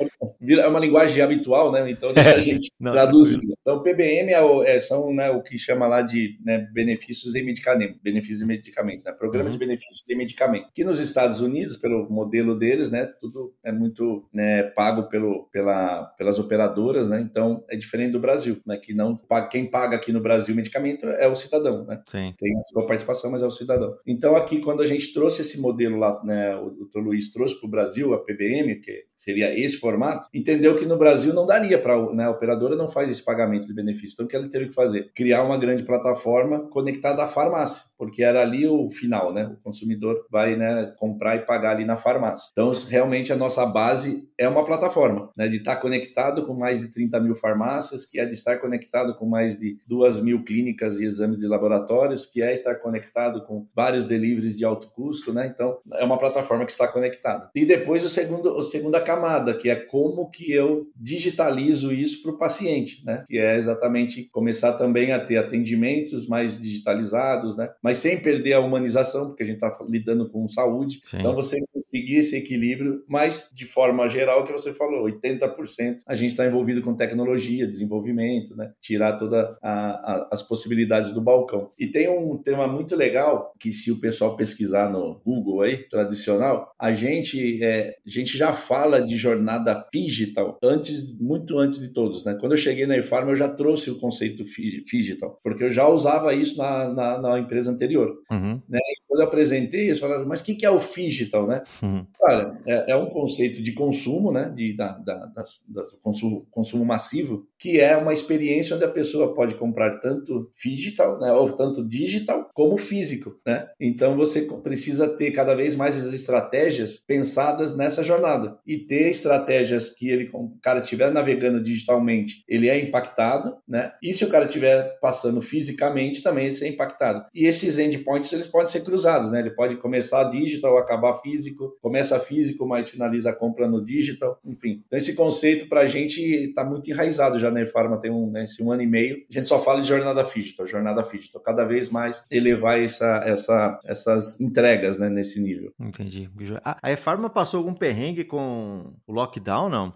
é uma linguagem habitual, né? Então deixa a gente não, traduzir. Tranquilo. Então, PBM é, é, são né, o que chama lá de né, benefícios em medicamento, benefícios de medicamento, né? Programa uhum. de benefícios de medicamento. Que nos Estados Unidos, pelo modelo deles, né? Tudo é muito né, pago pelo, pela, pelas operadoras, né? Então, é diferente do Brasil, né? Que não quem paga aqui no Brasil o medicamento é o cidadão, né? Sim. Tem a sua participação, mas é o cidadão. Então, aqui, quando a gente trouxe esse modelo lá, né? O Dr. Luiz trouxe para o Brasil a PBM, que seria esse formato, entendeu que no Brasil não daria para né, a operadora não faz esse pagamento de benefício. Então, o que ela teve que fazer? Criar uma grande plataforma conectada à farmácia, porque era ali o final, né? O consumidor vai né, comprar e pagar ali na farmácia. Então, realmente, a nossa base é uma plataforma, né? De estar conectado com mais de 30 mil farmácias, que é de estar conectado com mais de 2 mil clínicas e exames de laboratórios, que é estar conectado com vários deliveries de alto custo, né? Então, é uma plataforma que está conectada. E depois, o segundo, a segunda camada, que é como que eu digitalizo isso para o paciente, né? Que é exatamente começar também a ter atendimentos mais digitalizados, né? Mas sem perder a humanização, porque a gente está lidando com saúde. Sim. Então você conseguir esse equilíbrio, mas de forma geral, que você falou, 80% a gente está envolvido com tecnologia, desenvolvimento, né? Tirar todas as possibilidades do balcão. E tem um tema muito legal que se o pessoal pesquisar no Google aí, tradicional, a gente é, a gente já fala de jornada digital antes, muito antes de todos, né? Quando eu cheguei na eFarma, eu já trouxe o conceito digital, porque eu já usava isso na, na, na empresa anterior. Uhum. Né? E quando eu apresentei, eles falaram, mas o que, que é o digital, né? Uhum. Cara, é, é, um conceito de consumo, né? De, da, da, das, das, consumo, consumo massivo, que é uma experiência onde a pessoa pode comprar tanto digital, né? Ou tanto digital como físico, né? Então você precisa ter cada vez mais as estratégias pensadas nessa jornada e ter estratégias que ele, o cara estiver navegando digitalmente, ele é impactado, né? E se o cara estiver passando fisicamente, também ele é impactado. E esses endpoints eles podem ser cruzados, né? Ele pode começar digital, acabar físico, começa físico, mas finaliza a compra no digital, enfim. Então esse conceito para a gente está muito enraizado já na Farma tem um, né, esse um ano e meio. A gente só fala de jornada digital, jornada digital, cada vez mais elevar essa, essa, essas entregas, né, nesse nível. Entendi. A Farma passou algum perrengue com o lockdown, não?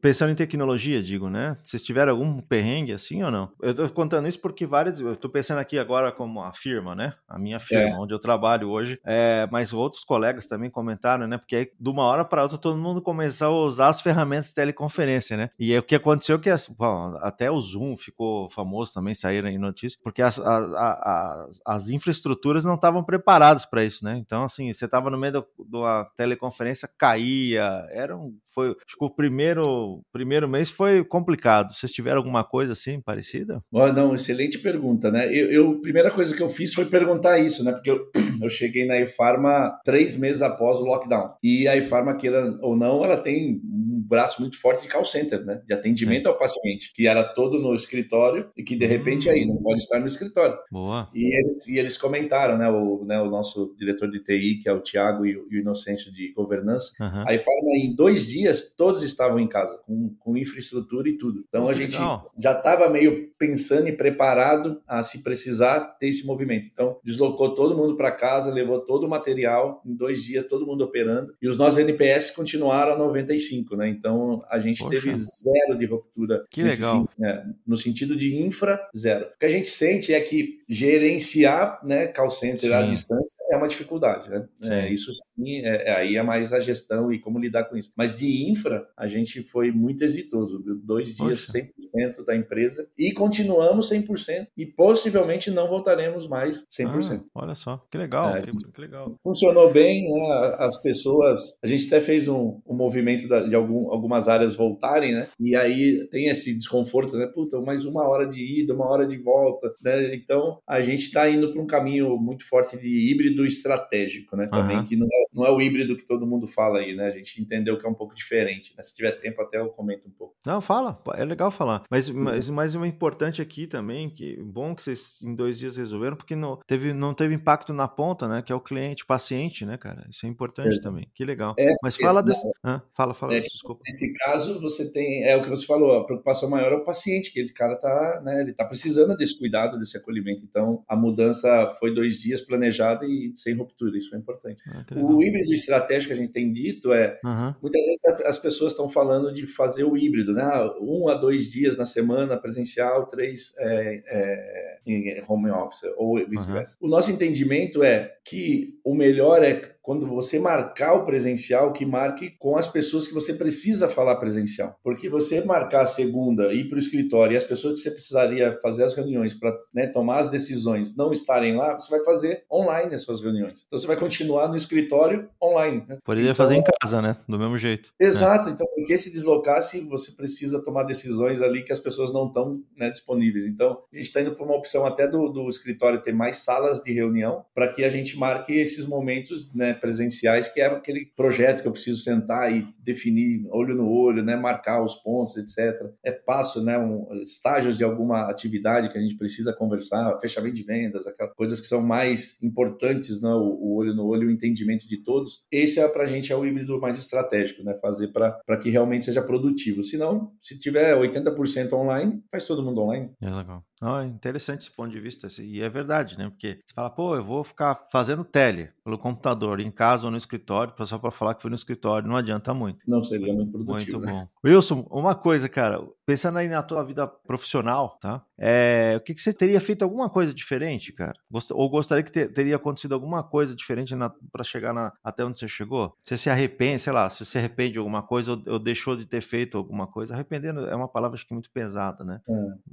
Pensando em tecnologia, digo, né? Vocês tiveram algum perrengue assim ou não? Eu tô contando isso porque várias. Eu tô pensando aqui agora como a firma, né? A minha firma, é. onde eu trabalho hoje. É, mas outros colegas também comentaram, né? Porque aí, de uma hora para outra, todo mundo começou a usar as ferramentas de teleconferência, né? E aí, o que aconteceu é que as, até o Zoom ficou famoso também, saíram em notícias, porque as, as, as, as infraestruturas não estavam preparadas para isso, né? Então, assim, você estava no meio de uma teleconferência, caía, era um, foi, acho que o primeiro, primeiro mês foi complicado. Vocês tiveram alguma coisa assim parecida? Oh, não, excelente pergunta, né? Eu, eu, primeira coisa que eu fiz foi perguntar isso, né? Porque eu, eu cheguei na eFarma três meses após o lockdown. E a eFarma, queira ou não, ela tem um braço muito forte de call center, né? De atendimento ao paciente, que era todo no escritório e que de repente aí não pode estar no escritório. Boa. E eles, e eles comentaram, né? O, né, o nosso diretor de TI, que é o Tiago, e, e, o Inocêncio de governança. Uhum. A eFarma, em dois dias, todos estavam em casa, com, com infraestrutura e tudo. Então a gente legal. já estava meio pensando e preparado a, se precisar, ter esse movimento. Então deslocou todo mundo para casa, levou todo o material, em dois dias, todo mundo operando. E os nossos NPS continuaram a 95, né? Então a gente Poxa. teve zero de ruptura. Que legal. né? No sentido de infra, zero. O que a gente sente é que gerenciar né, call center sim. à distância é uma dificuldade. Né? É, isso sim, é, é, aí é mais a gestão e como lidar com isso. Mas de infra, a gente foi muito exitoso. Viu? Dois dias, Poxa. 100% da empresa e continuamos 100% e possivelmente não voltaremos mais 100%. Ah, olha só, que legal, é, que, que, legal. Funcionou bem, né? as pessoas... A gente até fez um, um movimento da, de algum, algumas áreas voltarem, né? E aí tem esse desconforto, né? Puta, mais uma hora de ida, uma hora de volta, né? Então a gente está indo para um caminho muito forte de híbrido estratégico, né? Também uhum. que não é, não é o híbrido que todo mundo fala aí, né? A gente entendeu que é um pouco diferente. Né? Se tiver tempo, até eu comento um pouco. Não, fala, é legal falar. Mas, uhum. mas, mas uma importante aqui também, que bom que vocês em dois dias resolveram, porque não teve, não teve impacto na ponta, né? Que é o cliente, o paciente, né, cara? Isso é importante é. também. Que legal. É, mas fala é, desse. Ah, fala, fala, é, desculpa. Nesse caso, você tem. É o que você falou, a preocupação maior é o paciente, que ele cara tá, né? Ele tá precisando desse cuidado, desse acolhimento. Então, a mudança foi dois dias planejada e sem ruptura. Isso foi importante. Ah, o híbrido estratégico que a gente tem dito é. Uhum. Muitas vezes as pessoas estão falando de fazer o híbrido, né? Um a dois dias na semana presencial, três é, é, em home office, ou vice-versa. Uhum. O nosso entendimento é que o melhor é quando você marcar o presencial, que marque com as pessoas que você precisa falar presencial. Porque você marcar a segunda, ir para o escritório e as pessoas que você precisaria fazer as reuniões para né, tomar as decisões não estarem lá, você vai fazer online as suas reuniões. Então você vai continuar no escritório online. Né? Poderia então, fazer em casa, né? Do mesmo jeito. Exato. Né? Então, por que se deslocar se você precisa tomar decisões ali que as pessoas não estão né, disponíveis? Então, a gente está indo para uma opção até do, do escritório ter mais salas de reunião para que a gente marque esses momentos né, presenciais, que é aquele projeto que eu preciso sentar e definir olho no olho, né, marcar os pontos, etc. É passo, né, um, estágios de alguma atividade que a gente precisa conversar, fechamento de vendas, aquelas coisas que são mais importantes, né, o, o olho no olho, o entendimento de todos. Esse é para a gente é o híbrido mais estratégico, né, fazer para que realmente seja produtivo. Se não, se tiver 80% online, faz todo mundo online. É legal. Oh, interessante esse ponto de vista, assim, e é verdade, né? Porque você fala, pô, eu vou ficar fazendo tele pelo computador, em casa ou no escritório, só para falar que foi no escritório, não adianta muito. Não seria muito produtivo. Muito bom. Wilson, uma coisa, cara, pensando aí na tua vida profissional, tá? É, o que, que você teria feito alguma coisa diferente, cara? Ou gostaria que ter, teria acontecido alguma coisa diferente para chegar na, até onde você chegou? Você se arrepende, sei lá, se você se arrepende de alguma coisa ou, ou, deixou de ter feito alguma coisa? Arrependendo é uma palavra acho que muito pesada, né? É.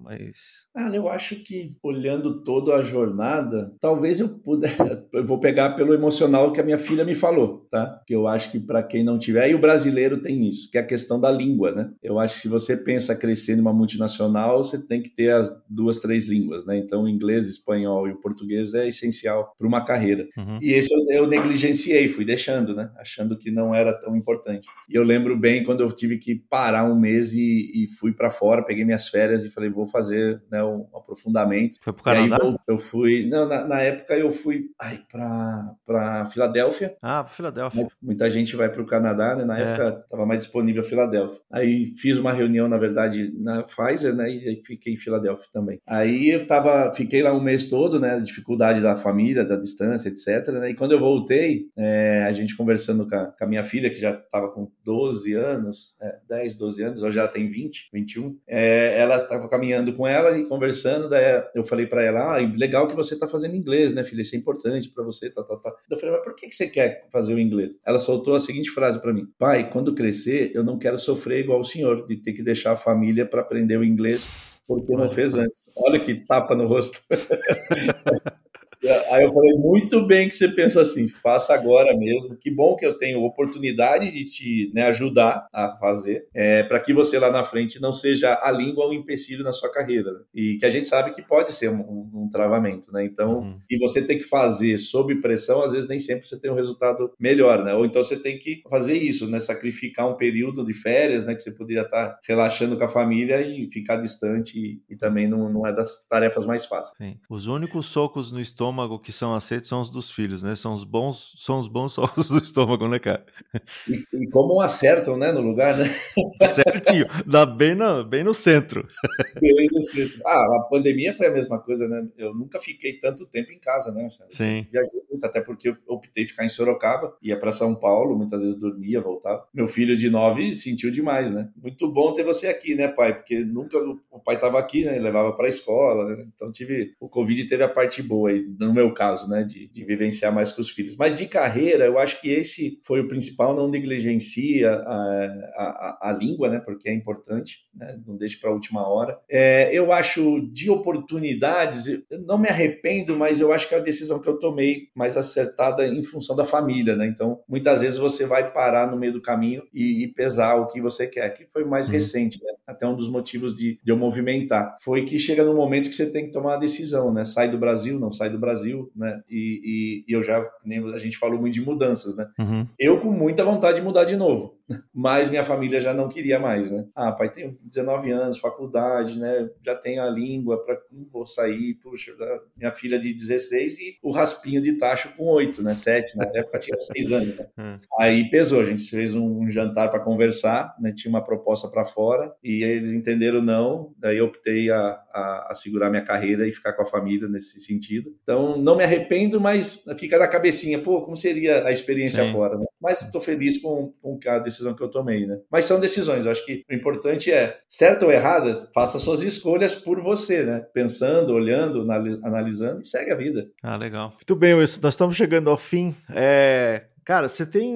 Mas. Ah, eu acho que olhando toda a jornada, talvez eu puder. Eu vou pegar pelo emocional que a minha filha me falou, tá? Que eu acho que para quem não tiver, e o brasileiro tem isso, que é a questão da língua, né? Eu acho que se você pensa crescer numa multinacional, você tem que ter as duas, três línguas, né? Então, o inglês, espanhol e o português é essencial para uma carreira. Uhum. E esse eu, eu negligenciei, fui deixando, né? Achando que não era tão importante. E eu lembro bem quando eu tive que parar um mês e, e fui para fora, peguei minhas férias e falei, vou fazer né, um aprofundamento. Foi pro Canadá? Aí eu fui, não, na, na época eu fui para Filadélfia. Ah, para Filadélfia. Muita gente vai para o Canadá, né? Na é. época estava mais disponível a Filadélfia. Aí fiz uma reunião, na verdade, na Pfizer, né? E fiquei em Filadélfia também. Aí eu tava, fiquei lá um mês todo, né? Dificuldade da família, da distância, etc. Né? E quando eu voltei, é, a gente conversando com a, com a, minha filha, que já estava com 12 anos, é, 10, 12 anos, hoje ela tem 20, 21. É, ela estava caminhando com ela e conversando, daí eu falei para ela, ah, legal que você está fazendo inglês, né, filha? Isso é importante para você, tá, tá, tá. Eu falei, mas por que, que você quer fazer o inglês? Ela soltou a seguinte frase para mim: pai, quando crescer, eu não quero sofrer igual o senhor, de ter que deixar a família para aprender o inglês porque não fez antes. Olha que tapa no rosto. Aí eu falei, muito bem que você pensa assim, faça agora mesmo. Que bom que eu tenho oportunidade de te né, ajudar a fazer, é, para que você lá na frente não seja a língua um empecilho na sua carreira. Né? E que a gente sabe que pode ser um, um, um travamento, né? Então, uhum. e você tem que fazer sob pressão, às vezes nem sempre você tem um resultado melhor, né? Ou então você tem que fazer isso, né? Sacrificar um período de férias, né? Que você poderia estar relaxando com a família e ficar distante e, e também não, não é das tarefas mais fáceis. Sim. Os únicos socos no estômago estômago que são aceitos são os dos filhos, né? São os bons, são os bons socos do estômago, né, cara? E, e como acertam, né, no lugar, né? Certinho, dá bem no, bem no centro. Bem no centro. Ah, a pandemia foi a mesma coisa, né? Eu nunca fiquei tanto tempo em casa, né? Sim. Viajei muito, até porque eu optei ficar em Sorocaba, ia para São Paulo, muitas vezes dormia, voltava. Meu filho de nove sentiu demais, né? Muito bom ter você aqui, né, pai? Porque nunca o pai estava aqui, né? Ele levava para a escola, né? Então tive o Covid teve a parte boa aí no meu caso, né, de, de, vivenciar mais com os filhos. Mas de carreira, eu acho que esse foi o principal, não negligencia a, a, a língua, né, porque é importante, né, não deixe para a última hora. É, eu acho de oportunidades, não me arrependo, mas eu acho que é a decisão que eu tomei mais acertada em função da família, né, então muitas vezes você vai parar no meio do caminho e, e pesar o que você quer, que foi mais uhum. recente, né, até um dos motivos de, de eu movimentar, foi que chega no momento que você tem que tomar uma decisão, né, sai do Brasil, não sai do Brasil, né, e, e, e eu já, a gente falou muito de mudanças, né, uhum. eu com muita vontade de mudar de novo, mas minha família já não queria mais, né? Ah, pai, tenho 19 anos, faculdade, né? Já tenho a língua para vou sair, puxa, minha filha de 16 e o raspinho de tacho com 8, né? 7, na época tinha 6 anos, né? Hum. Aí pesou, a gente fez um jantar para conversar, né? Tinha uma proposta para fora e eles entenderam não, daí eu optei a, a, a, segurar minha carreira e ficar com a família nesse sentido. Então, não me arrependo, mas fica na cabecinha, pô, como seria a experiência Sim. fora, né? Mas estou feliz com, com a decisão que eu tomei, né? Mas são decisões. Eu acho que o importante é, certa ou errada, faça suas escolhas por você, né? Pensando, olhando, analisando e segue a vida. Ah, legal. Muito bem, Wilson. Nós estamos chegando ao fim. É... Cara, você tem,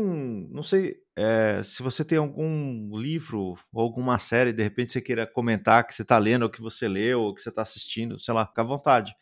não sei, é, se você tem algum livro ou alguma série, de repente você queira comentar que você está lendo, ou que você leu, ou que você está assistindo, sei lá, fica à vontade.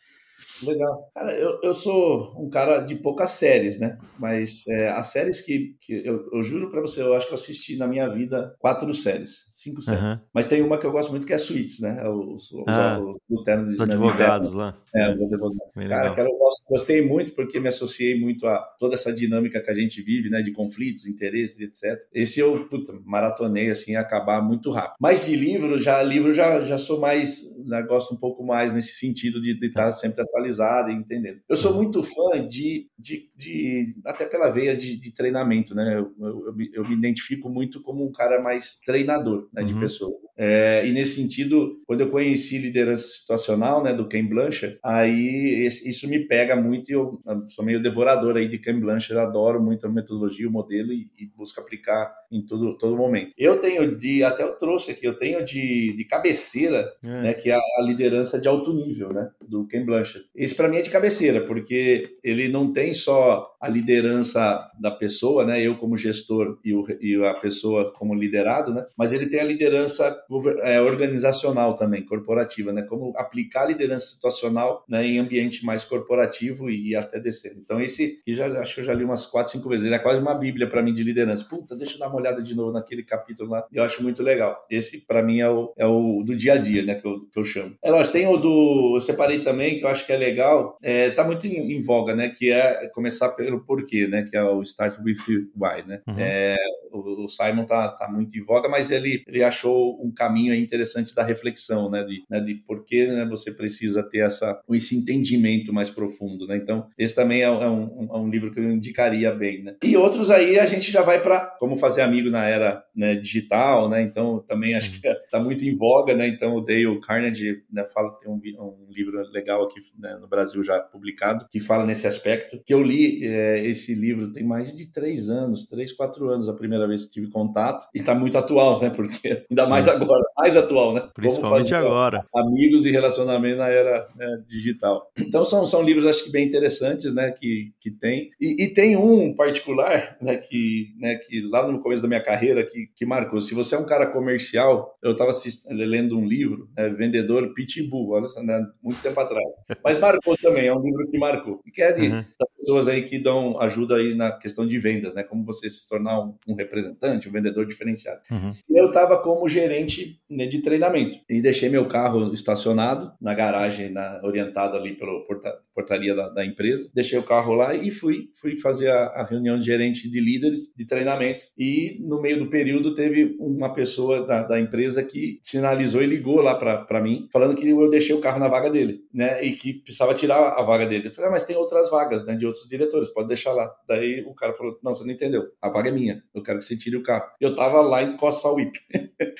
Legal. Cara, eu, eu sou um cara de poucas séries, né? Mas é, as séries que, que eu, eu juro para você, eu acho que eu assisti na minha vida quatro séries, cinco séries. Uhum. Mas tem uma que eu gosto muito que é Suits, né? Os, os, ah, os, os, os advogados lá. É, os advogados. Bem cara, cara, eu gosto, gostei muito porque me associei muito a toda essa dinâmica que a gente vive, né? De conflitos, interesses, etc. Esse eu, puta, maratonei assim, acabar muito rápido. Mas de livro, já livro já, já sou mais, né, gosto um pouco mais nesse sentido de, de estar sempre atualizada e entendendo. Eu sou muito fã de, de, de até pela veia de, de treinamento, né? Eu, eu, eu, me, identifico muito como um cara mais treinador né, de uhum. pessoas. É, e nesse sentido, quando eu conheci liderança situacional, né, do Ken Blanchard, aí esse, isso me pega muito e eu, eu, sou meio devorador aí de Ken Blanchard, adoro muito a metodologia, o modelo e, e busco aplicar em todo, todo momento. Eu tenho de, até eu trouxe aqui, eu tenho de, de cabeceira, é. né, que é a liderança de alto nível, né, do Ken Blanchard. Esse para mim é de cabeceira, porque ele não tem só a liderança da pessoa, né, eu como gestor e, o, e a pessoa como liderado, né, mas ele tem a liderança é, organizacional também, corporativa, né? Como aplicar liderança situacional né, em ambiente mais corporativo e, até descer. Então, esse que já acho que eu já li umas quatro, cinco vezes. Ele é quase uma bíblia para mim de liderança. Puta, deixa eu dar uma olhada de novo naquele capítulo lá. Eu acho muito legal. Esse, para mim, é o, é o do dia a dia, né? Que eu, que eu chamo. É lógico, tem o do. Eu separei também, que eu acho que é legal. É, tá muito em, em voga, né? Que é começar pelo porquê, né? Que é o Start with Why, né? Uhum. É, o, o, Simon tá, tá muito em voga, mas ele, ele achou um caminho interessante da reflexão, né? De, né, de por que né, você precisa ter essa, esse entendimento mais profundo, né? Então, esse também é, é, um, é um livro que eu indicaria bem, né? E outros aí a gente já vai para como fazer amigo na era né, digital, né? Então, também acho que está muito em voga, né? Então, o Dale Carnegie né, fala, tem um, um livro legal aqui né, no Brasil já publicado, que fala nesse aspecto, que eu li é, esse livro tem mais de três anos, três, quatro anos a primeira vez que tive contato, e está muito atual, né? Porque ainda Sim. mais agora, mais atual, né? Principalmente agora. Amigos e relacionamento na era né, digital. Então são, são livros acho que bem interessantes, né? Que, que tem. E, e tem um particular, né? Que, né, que lá no começo da minha carreira que, que marcou. Se você é um cara comercial, eu estava lendo um livro, né, Vendedor Pitbull, olha né, muito tempo atrás. Mas marcou também, é um livro que marcou. E que é de uhum. pessoas aí que dão ajuda aí na questão de vendas, né? Como você se tornar um, um representante, um vendedor diferenciado. Uhum. Eu estava como gerente né, de treinamento. E deixei meu carro estacionado na garagem, na, orientado ali pela porta, portaria da, da, empresa. Deixei o carro lá e fui, fui fazer a, a, reunião de gerente de líderes de treinamento. E no meio do período teve uma pessoa da, da empresa que sinalizou e ligou lá para mim, falando que eu deixei o carro na vaga dele, né? E que precisava tirar a vaga dele. Eu falei, ah, mas tem outras vagas, né? De outros diretores, pode deixar lá. Daí o cara falou, não, você não entendeu. A vaga é minha. Eu quero que você tire o carro. Eu tava lá em Costa Whip.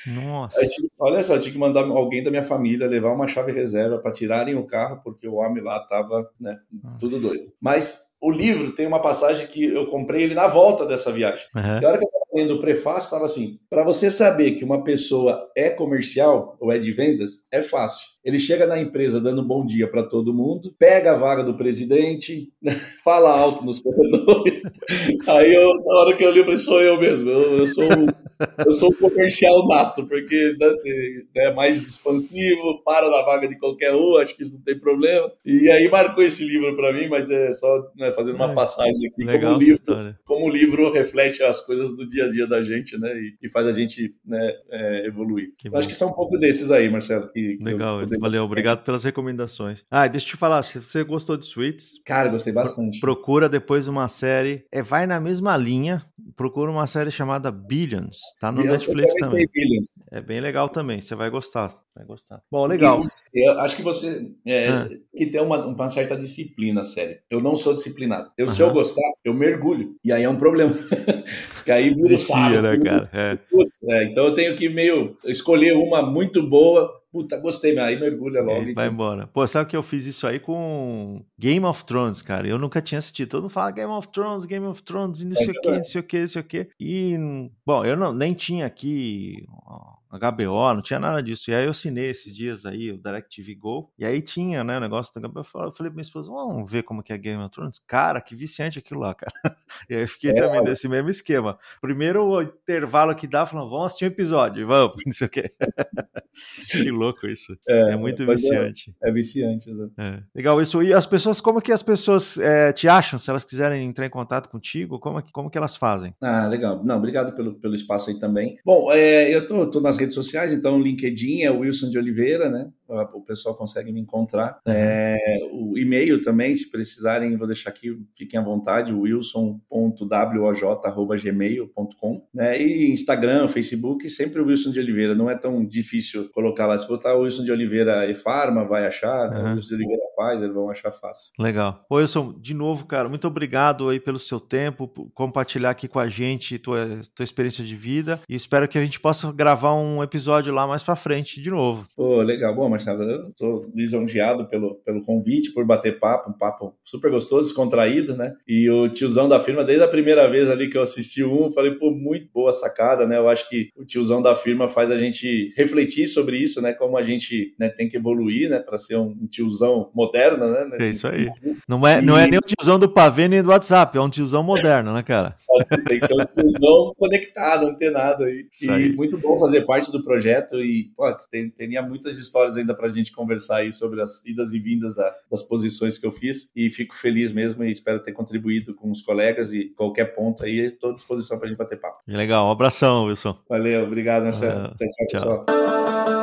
Nossa. Aí, olha só, eu tinha que mandar alguém da minha família levar uma chave reserva para tirarem o carro, porque o homem lá tava, né, tudo doido. Mas o livro tem uma passagem que eu comprei ele na volta dessa viagem. Uhum. E a hora que eu estava lendo o prefácio, estava assim: para você saber que uma pessoa é comercial ou é de vendas, é fácil. Ele chega na empresa dando bom dia para todo mundo, pega a vaga do presidente, fala alto nos corredores. Aí, eu, na hora que eu li, eu falei, sou eu mesmo. Eu, eu sou eu sou um comercial nato, porque assim, é mais expansivo, para na vaga de qualquer um, acho que isso não tem problema. E aí marcou esse livro para mim, mas é só né, fazendo uma é, passagem aqui. Legal como, o livro, como o livro reflete as coisas do dia a dia da gente, né? E, e faz a gente né, é, evoluir. acho que são um pouco desses aí, Marcelo. Que, que Legal, eu, valeu. Obrigado pelas recomendações. Ah, deixa eu te falar, se você gostou de Suites. Cara, gostei bastante. Procura depois uma série. É, vai na mesma linha. Procura uma série chamada Billions. Tá no eu, Netflix eu também. É bem legal também, você vai gostar. Vai gostar. Bom, legal. Eu acho que você é, ah. que tem uma, uma, certa disciplina, sério. Eu não sou disciplinado. Eu, Se eu gostar, eu mergulho. E aí é um problema. Porque aí vira Vicia, né, cara? É. É, então eu tenho que meio escolher uma muito boa Puta, gostei, aí mergulha logo. Vai então. embora. Pô, sabe que eu fiz isso aí com Game of Thrones, cara? Eu nunca tinha assistido. Todo mundo fala Game of Thrones, Game of Thrones, e não sei o que, não sei o que, não sei o que. E, bom, eu não, nem tinha aqui HBO, não tinha nada disso. E aí eu assinei esses dias aí o DirecTV Go, e aí tinha, né, o negócio da HBO. Eu falei pra minha esposa, vamos ver como que é Game of Thrones. Cara, que viciante aquilo lá, cara. E aí eu fiquei é, também olha. nesse mesmo esquema. Primeiro o intervalo que dá, falando, vamos assistir um episódio, vamos, não sei o que. que louco isso. É, é muito é, viciante. É, é viciante, né? É. Legal isso. E as pessoas, como que as pessoas é, te acham? Se elas quiserem entrar em contato contigo, como, como que elas fazem? Ah, legal. Não, obrigado pelo, pelo espaço aí também. Bom, é, eu tô, tô nas redes sociais, então LinkedIn é o Wilson de Oliveira, né? O pessoal consegue me encontrar. Uhum. É, o e-mail também, se precisarem, vou deixar aqui, fiquem à vontade, wilson.woj.gmail.com. Né? E Instagram, Facebook, sempre o Wilson de Oliveira. Não é tão difícil colocar lá. Se botar o Wilson de Oliveira e Farma, vai achar. Né? Uhum. O Wilson de Oliveira faz, eles vão achar fácil. Legal. Ô, Wilson, de novo, cara, muito obrigado aí pelo seu tempo, por compartilhar aqui com a gente tua, tua experiência de vida. E espero que a gente possa gravar um episódio lá mais pra frente de novo. Pô, legal. Bom, Marcelo, eu estou lisonjeado pelo, pelo convite, por bater papo, um papo super gostoso, descontraído, né? E o tiozão da firma, desde a primeira vez ali que eu assisti um, falei, pô, muito boa sacada, né? Eu acho que o tiozão da firma faz a gente refletir sobre isso, né? Como a gente né, tem que evoluir, né? Para ser um tiozão moderno, né? É isso aí. Não é, e... não é nem o tiozão do pavê nem do WhatsApp, é um tiozão moderno, né, cara? Tem que ser um tiozão conectado, antenado aí. Isso e aí. muito bom fazer parte do projeto e, pô, tem, teria muitas histórias ainda para a gente conversar aí sobre as idas e vindas da, das posições que eu fiz e fico feliz mesmo e espero ter contribuído com os colegas e qualquer ponto aí, estou à disposição para a gente bater papo. Legal, um abração, Wilson. Valeu, obrigado, Marcelo. tchau, tchau, tchau. pessoal.